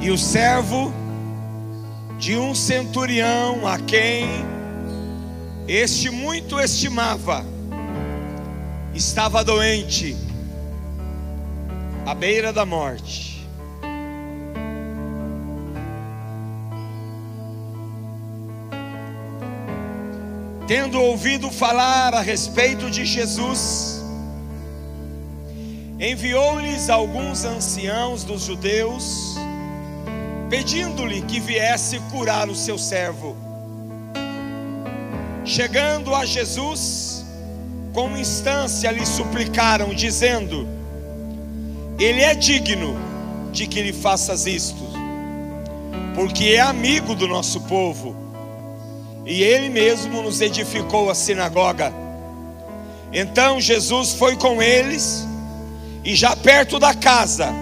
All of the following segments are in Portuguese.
E o servo de um centurião a quem este muito estimava estava doente, à beira da morte. Tendo ouvido falar a respeito de Jesus, enviou-lhes alguns anciãos dos judeus, pedindo-lhe que viesse curar o seu servo. Chegando a Jesus, com instância lhe suplicaram, dizendo: Ele é digno de que lhe faças isto, porque é amigo do nosso povo, e ele mesmo nos edificou a sinagoga. Então Jesus foi com eles, e já perto da casa,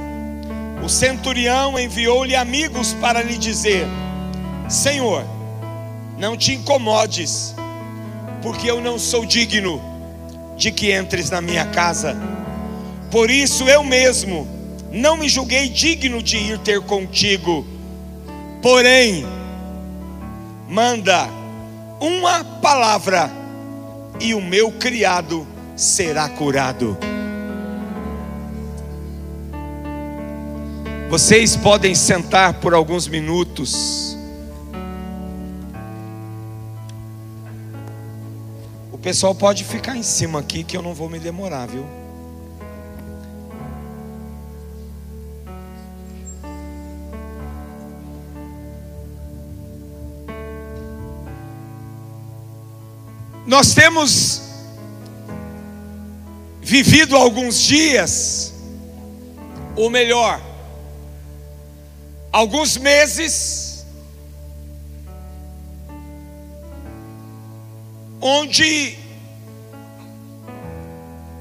o centurião enviou-lhe amigos para lhe dizer: Senhor, não te incomodes, porque eu não sou digno de que entres na minha casa. Por isso eu mesmo não me julguei digno de ir ter contigo. Porém, manda uma palavra e o meu criado será curado. Vocês podem sentar por alguns minutos. O pessoal pode ficar em cima aqui que eu não vou me demorar, viu? Nós temos vivido alguns dias, ou melhor, alguns meses, onde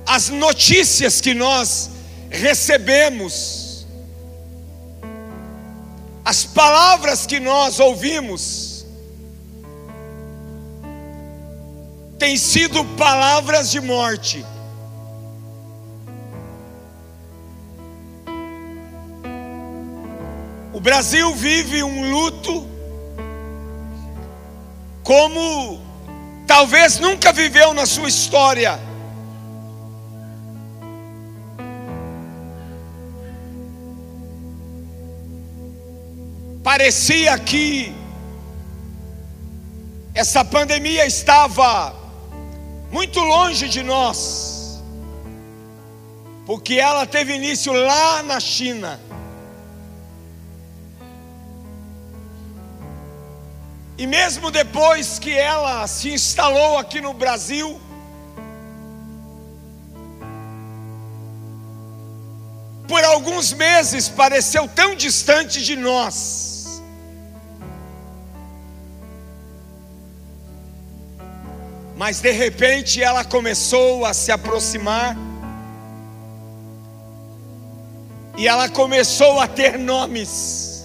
as notícias que nós recebemos, as palavras que nós ouvimos, têm sido palavras de morte. Brasil vive um luto como talvez nunca viveu na sua história. Parecia que essa pandemia estava muito longe de nós, porque ela teve início lá na China. E mesmo depois que ela se instalou aqui no Brasil, por alguns meses pareceu tão distante de nós. Mas de repente ela começou a se aproximar, e ela começou a ter nomes.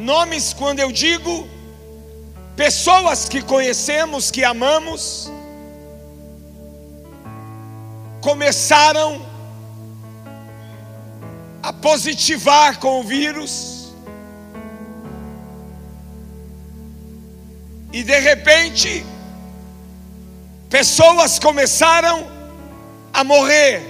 Nomes, quando eu digo pessoas que conhecemos, que amamos, começaram a positivar com o vírus, e de repente, pessoas começaram a morrer.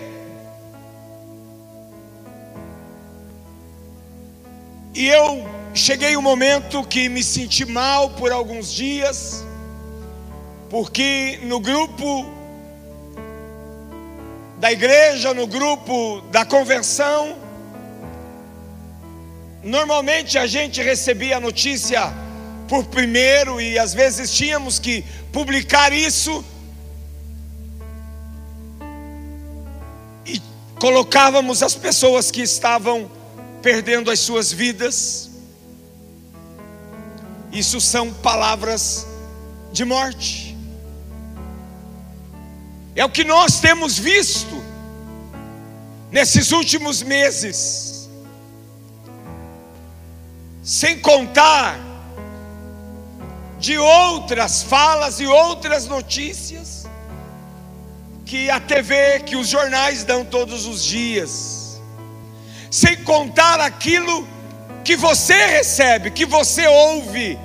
E eu cheguei um momento que me senti mal por alguns dias, porque no grupo da igreja, no grupo da convenção, normalmente a gente recebia a notícia por primeiro e às vezes tínhamos que publicar isso e colocávamos as pessoas que estavam perdendo as suas vidas. Isso são palavras de morte. É o que nós temos visto nesses últimos meses. Sem contar de outras falas e outras notícias que a TV, que os jornais dão todos os dias. sem contar aquilo que você recebe, que você ouve,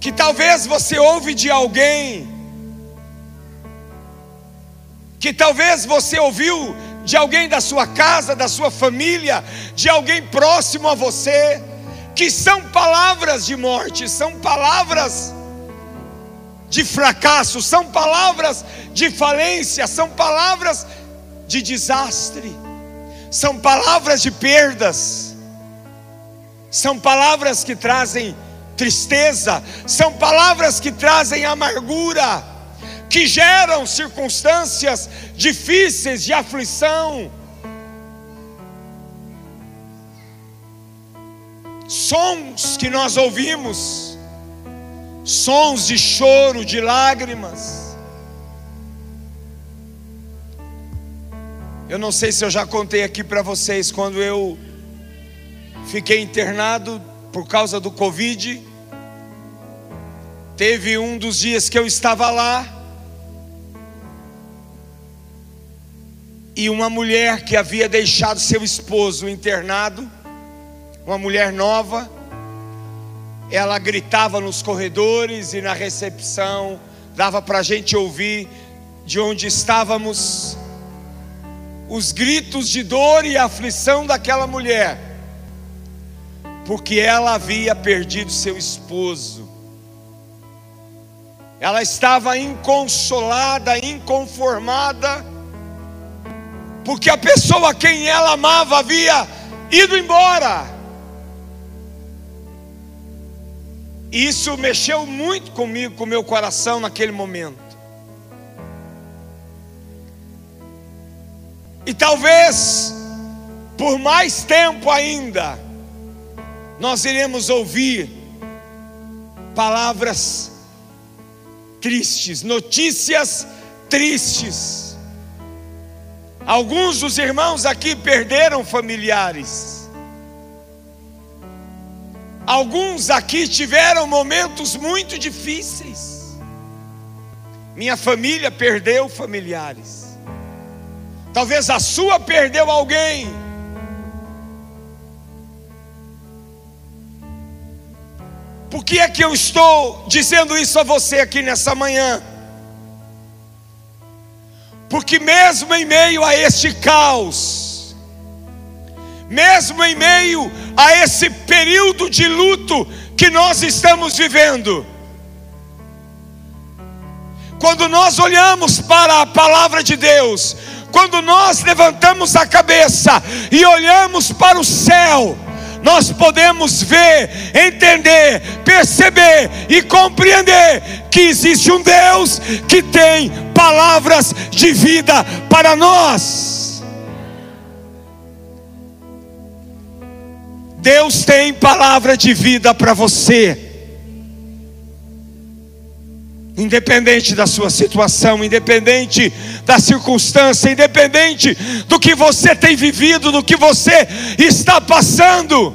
que talvez você ouve de alguém, que talvez você ouviu de alguém da sua casa, da sua família, de alguém próximo a você, que são palavras de morte, são palavras de fracasso, são palavras de falência, são palavras de desastre, são palavras de perdas, são palavras que trazem tristeza, são palavras que trazem amargura que geram circunstâncias difíceis de aflição. Sons que nós ouvimos, sons de choro, de lágrimas. Eu não sei se eu já contei aqui para vocês quando eu fiquei internado por causa do Covid. Teve um dos dias que eu estava lá, e uma mulher que havia deixado seu esposo internado, uma mulher nova, ela gritava nos corredores e na recepção, dava para a gente ouvir de onde estávamos os gritos de dor e aflição daquela mulher, porque ela havia perdido seu esposo. Ela estava inconsolada, inconformada, porque a pessoa a quem ela amava havia ido embora. Isso mexeu muito comigo, com o meu coração naquele momento. E talvez, por mais tempo ainda, nós iremos ouvir palavras tristes, notícias tristes Alguns dos irmãos aqui perderam familiares. Alguns aqui tiveram momentos muito difíceis. Minha família perdeu familiares. Talvez a sua perdeu alguém. Por que é que eu estou dizendo isso a você aqui nessa manhã? Porque mesmo em meio a este caos, mesmo em meio a esse período de luto que nós estamos vivendo, quando nós olhamos para a palavra de Deus, quando nós levantamos a cabeça e olhamos para o céu, nós podemos ver, entender, perceber e compreender que existe um Deus que tem palavras de vida para nós. Deus tem palavra de vida para você. Independente da sua situação, independente da circunstância, independente do que você tem vivido, do que você está passando,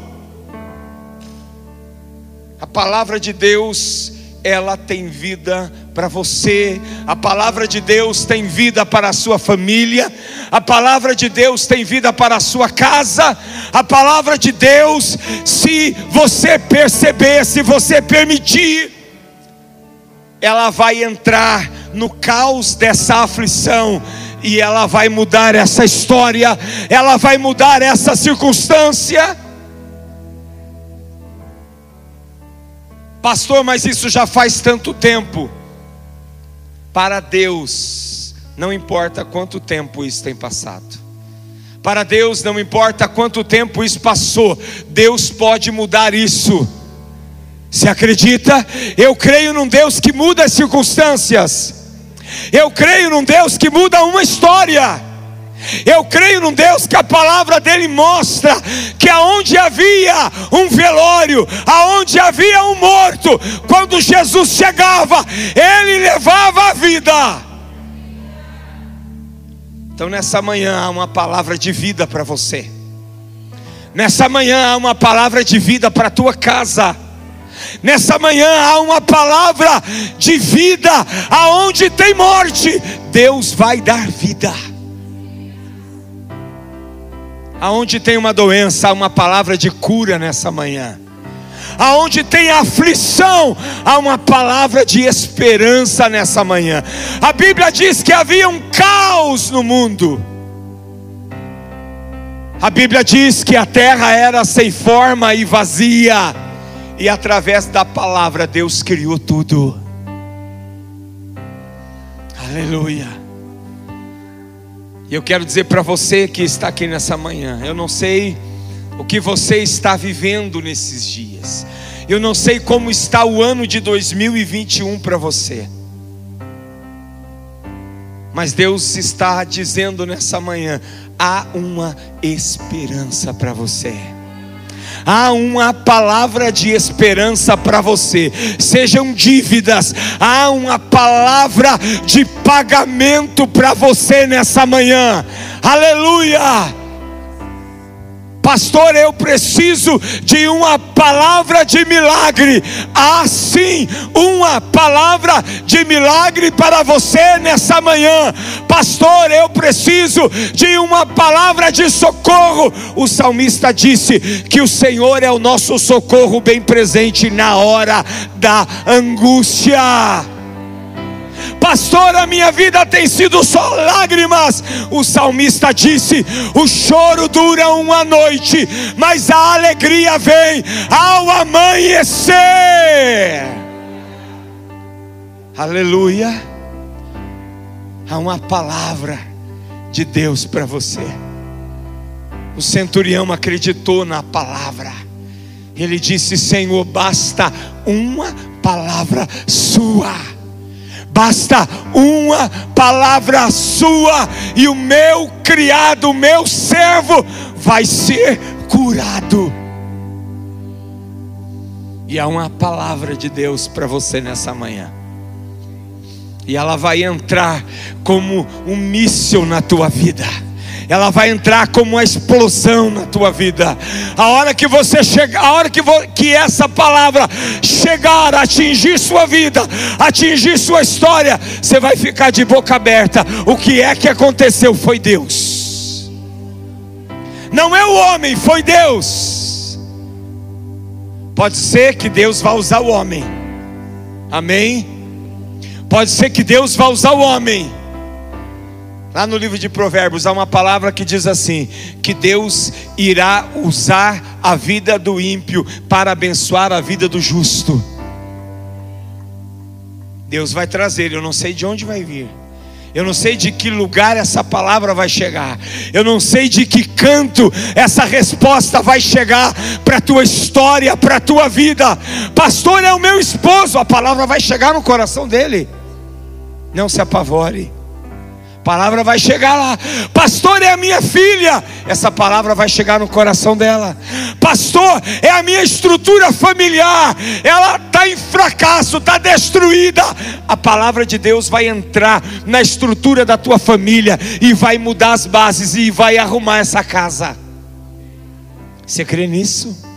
a palavra de Deus, ela tem vida para você, a palavra de Deus tem vida para a sua família, a palavra de Deus tem vida para a sua casa, a palavra de Deus, se você perceber, se você permitir, ela vai entrar no caos dessa aflição e ela vai mudar essa história, ela vai mudar essa circunstância. Pastor, mas isso já faz tanto tempo. Para Deus, não importa quanto tempo isso tem passado. Para Deus, não importa quanto tempo isso passou, Deus pode mudar isso. Se acredita? Eu creio num Deus que muda as circunstâncias. Eu creio num Deus que muda uma história. Eu creio num Deus que a palavra dele mostra que aonde havia um velório, aonde havia um morto, quando Jesus chegava, ele levava a vida. Então nessa manhã há uma palavra de vida para você. Nessa manhã há uma palavra de vida para a tua casa. Nessa manhã há uma palavra de vida, aonde tem morte, Deus vai dar vida. Aonde tem uma doença, há uma palavra de cura nessa manhã. Aonde tem aflição, há uma palavra de esperança nessa manhã. A Bíblia diz que havia um caos no mundo. A Bíblia diz que a terra era sem forma e vazia, e através da palavra Deus criou tudo. Aleluia. E eu quero dizer para você que está aqui nessa manhã, eu não sei o que você está vivendo nesses dias. Eu não sei como está o ano de 2021 para você. Mas Deus está dizendo nessa manhã: há uma esperança para você há uma palavra de esperança para você. Sejam dívidas, há uma palavra de pagamento para você nessa manhã. Aleluia! Pastor, eu preciso de uma palavra de milagre. Ah, sim, uma palavra de milagre para você nessa manhã. Pastor, eu preciso de uma palavra de socorro. O salmista disse que o Senhor é o nosso socorro bem presente na hora da angústia. Pastor, a minha vida tem sido só lágrimas. O salmista disse: o choro dura uma noite, mas a alegria vem ao amanhecer. Aleluia. Há uma palavra de Deus para você. O centurião acreditou na palavra. Ele disse: Senhor, basta uma palavra sua basta uma palavra sua, e o meu criado, o meu servo, vai ser curado. E há uma palavra de Deus para você nessa manhã. E ela vai entrar como um míssil na tua vida ela vai entrar como uma explosão na tua vida. A hora que você chegar, a hora que, que essa palavra chegar, atingir sua vida, atingir sua história, você vai ficar de boca aberta. O que é que aconteceu foi Deus. Não é o homem, foi Deus. Pode ser que Deus vá usar o homem. Amém? Pode ser que Deus vá usar o homem Lá no livro de Provérbios há uma palavra que diz assim: que Deus irá usar a vida do ímpio para abençoar a vida do justo. Deus vai trazer, eu não sei de onde vai vir. Eu não sei de que lugar essa palavra vai chegar. Eu não sei de que canto essa resposta vai chegar para a tua história, para a tua vida. Pastor é o meu esposo, a palavra vai chegar no coração dele. Não se apavore palavra vai chegar lá. Pastor, é a minha filha. Essa palavra vai chegar no coração dela. Pastor, é a minha estrutura familiar. Ela está em fracasso, está destruída. A palavra de Deus vai entrar na estrutura da tua família e vai mudar as bases e vai arrumar essa casa. Você crê nisso?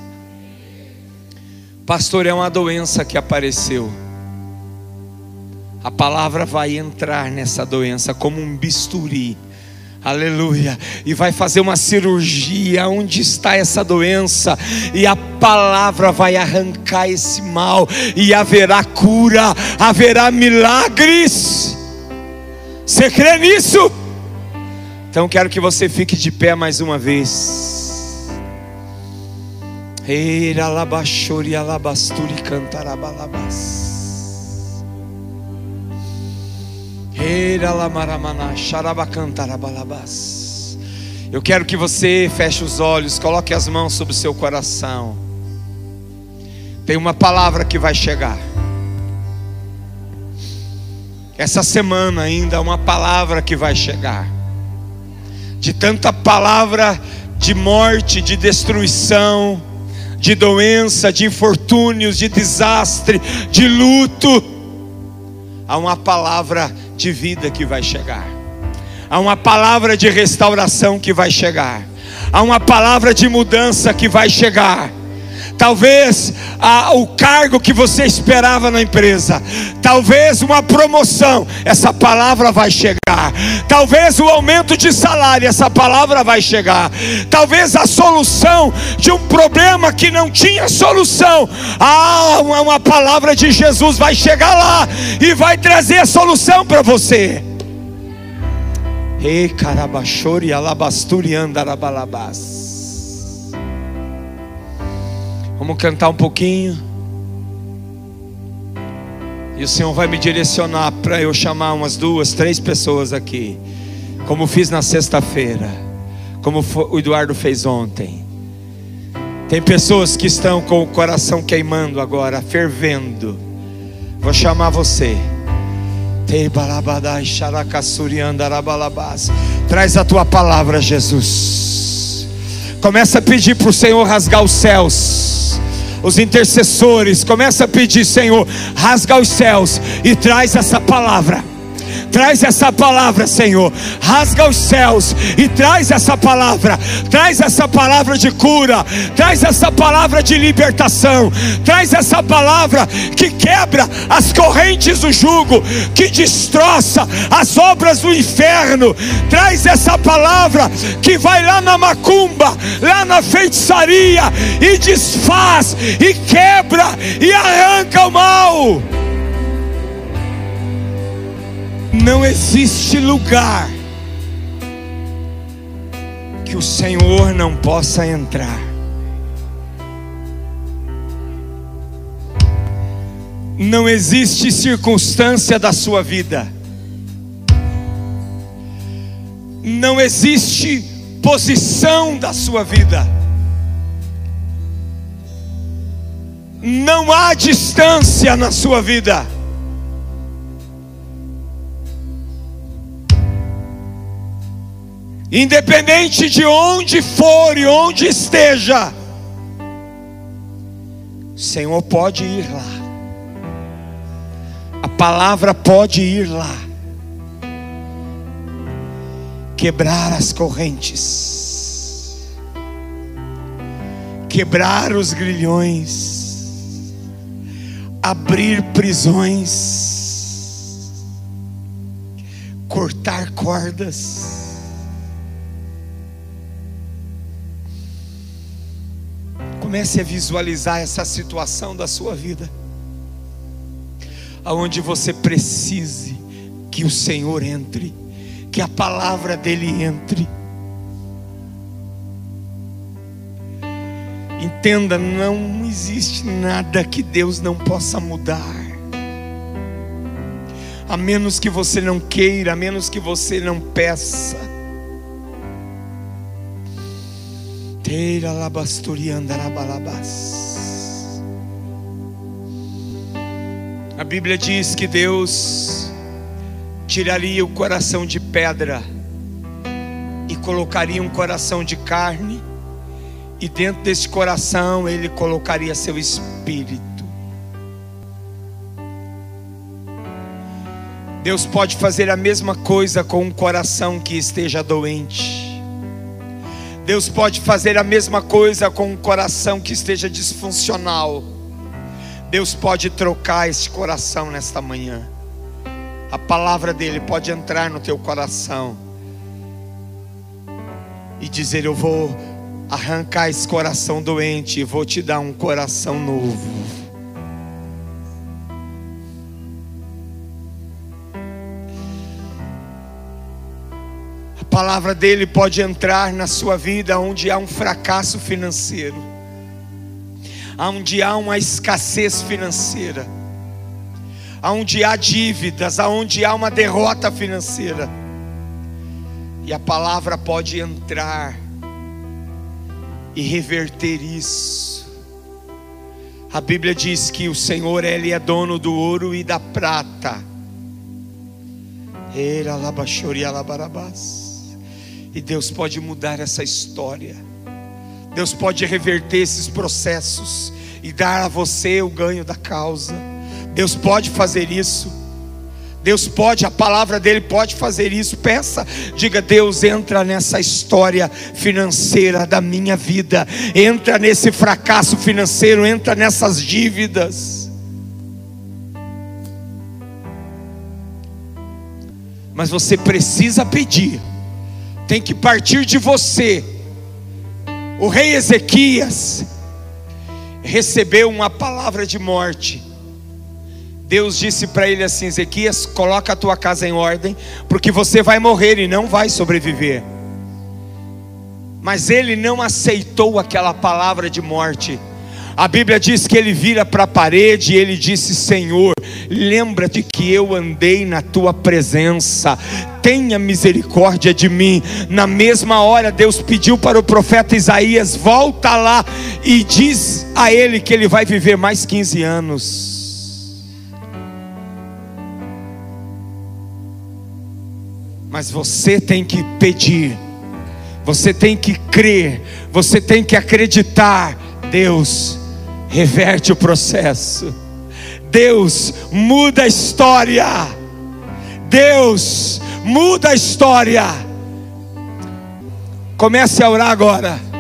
Pastor, é uma doença que apareceu a palavra vai entrar nessa doença como um bisturi. Aleluia. E vai fazer uma cirurgia onde está essa doença, e a palavra vai arrancar esse mal, e haverá cura, haverá milagres. Você crê nisso? Então quero que você fique de pé mais uma vez. Eira labachori alabasturi cantarabalabas. Eu quero que você feche os olhos, coloque as mãos sobre o seu coração. Tem uma palavra que vai chegar. Essa semana ainda uma palavra que vai chegar. De tanta palavra de morte, de destruição, de doença, de infortúnios, de desastre, de luto. Há uma palavra de vida que vai chegar, há uma palavra de restauração que vai chegar, há uma palavra de mudança que vai chegar. Talvez o cargo que você esperava na empresa, talvez uma promoção, essa palavra vai chegar. Talvez o aumento de salário, essa palavra vai chegar. Talvez a solução de um problema que não tinha solução. Ah, uma, palavra de Jesus vai chegar lá e vai trazer a solução para você. Ei, carabachori, alabasturi, andarabalabás. Vamos cantar um pouquinho. O Senhor vai me direcionar para eu chamar umas duas, três pessoas aqui, como fiz na sexta-feira, como o Eduardo fez ontem. Tem pessoas que estão com o coração queimando agora, fervendo. Vou chamar você. Traz a tua palavra, Jesus. Começa a pedir para o Senhor rasgar os céus os intercessores, começa a pedir, Senhor, rasga os céus e traz essa palavra. Traz essa palavra, Senhor. Rasga os céus e traz essa palavra. Traz essa palavra de cura. Traz essa palavra de libertação. Traz essa palavra que quebra as correntes do jugo, que destroça as obras do inferno. Traz essa palavra que vai lá na macumba, lá na feitiçaria e desfaz e quebra e arranca o mal. Não existe lugar que o Senhor não possa entrar. Não existe circunstância da sua vida. Não existe posição da sua vida. Não há distância na sua vida. Independente de onde for e onde esteja, o Senhor pode ir lá, a palavra pode ir lá, quebrar as correntes, quebrar os grilhões, abrir prisões, cortar cordas, Comece a visualizar essa situação da sua vida, aonde você precise que o Senhor entre, que a palavra dele entre. Entenda, não existe nada que Deus não possa mudar. A menos que você não queira, a menos que você não peça. Teira A Bíblia diz que Deus tiraria o coração de pedra e colocaria um coração de carne, e dentro desse coração ele colocaria seu espírito. Deus pode fazer a mesma coisa com um coração que esteja doente. Deus pode fazer a mesma coisa com um coração que esteja disfuncional. Deus pode trocar esse coração nesta manhã. A palavra dele pode entrar no teu coração e dizer: Eu vou arrancar esse coração doente e vou te dar um coração novo. Palavra dele pode entrar na sua vida onde há um fracasso financeiro, onde há uma escassez financeira, onde há dívidas, onde há uma derrota financeira. E a palavra pode entrar e reverter isso. A Bíblia diz que o Senhor ele é dono do ouro e da prata. Era labachori alabarabás. E Deus pode mudar essa história. Deus pode reverter esses processos e dar a você o ganho da causa. Deus pode fazer isso. Deus pode, a palavra dele pode fazer isso. Peça, diga: Deus, entra nessa história financeira da minha vida, entra nesse fracasso financeiro, entra nessas dívidas. Mas você precisa pedir, tem que partir de você. O rei Ezequias recebeu uma palavra de morte. Deus disse para ele assim: Ezequias, coloca a tua casa em ordem, porque você vai morrer e não vai sobreviver. Mas ele não aceitou aquela palavra de morte. A Bíblia diz que ele vira para a parede e ele disse: Senhor, lembra-te que eu andei na tua presença, tenha misericórdia de mim. Na mesma hora, Deus pediu para o profeta Isaías: volta lá e diz a ele que ele vai viver mais 15 anos. Mas você tem que pedir, você tem que crer, você tem que acreditar. Deus, reverte o processo. Deus muda a história. Deus muda a história. Comece a orar agora.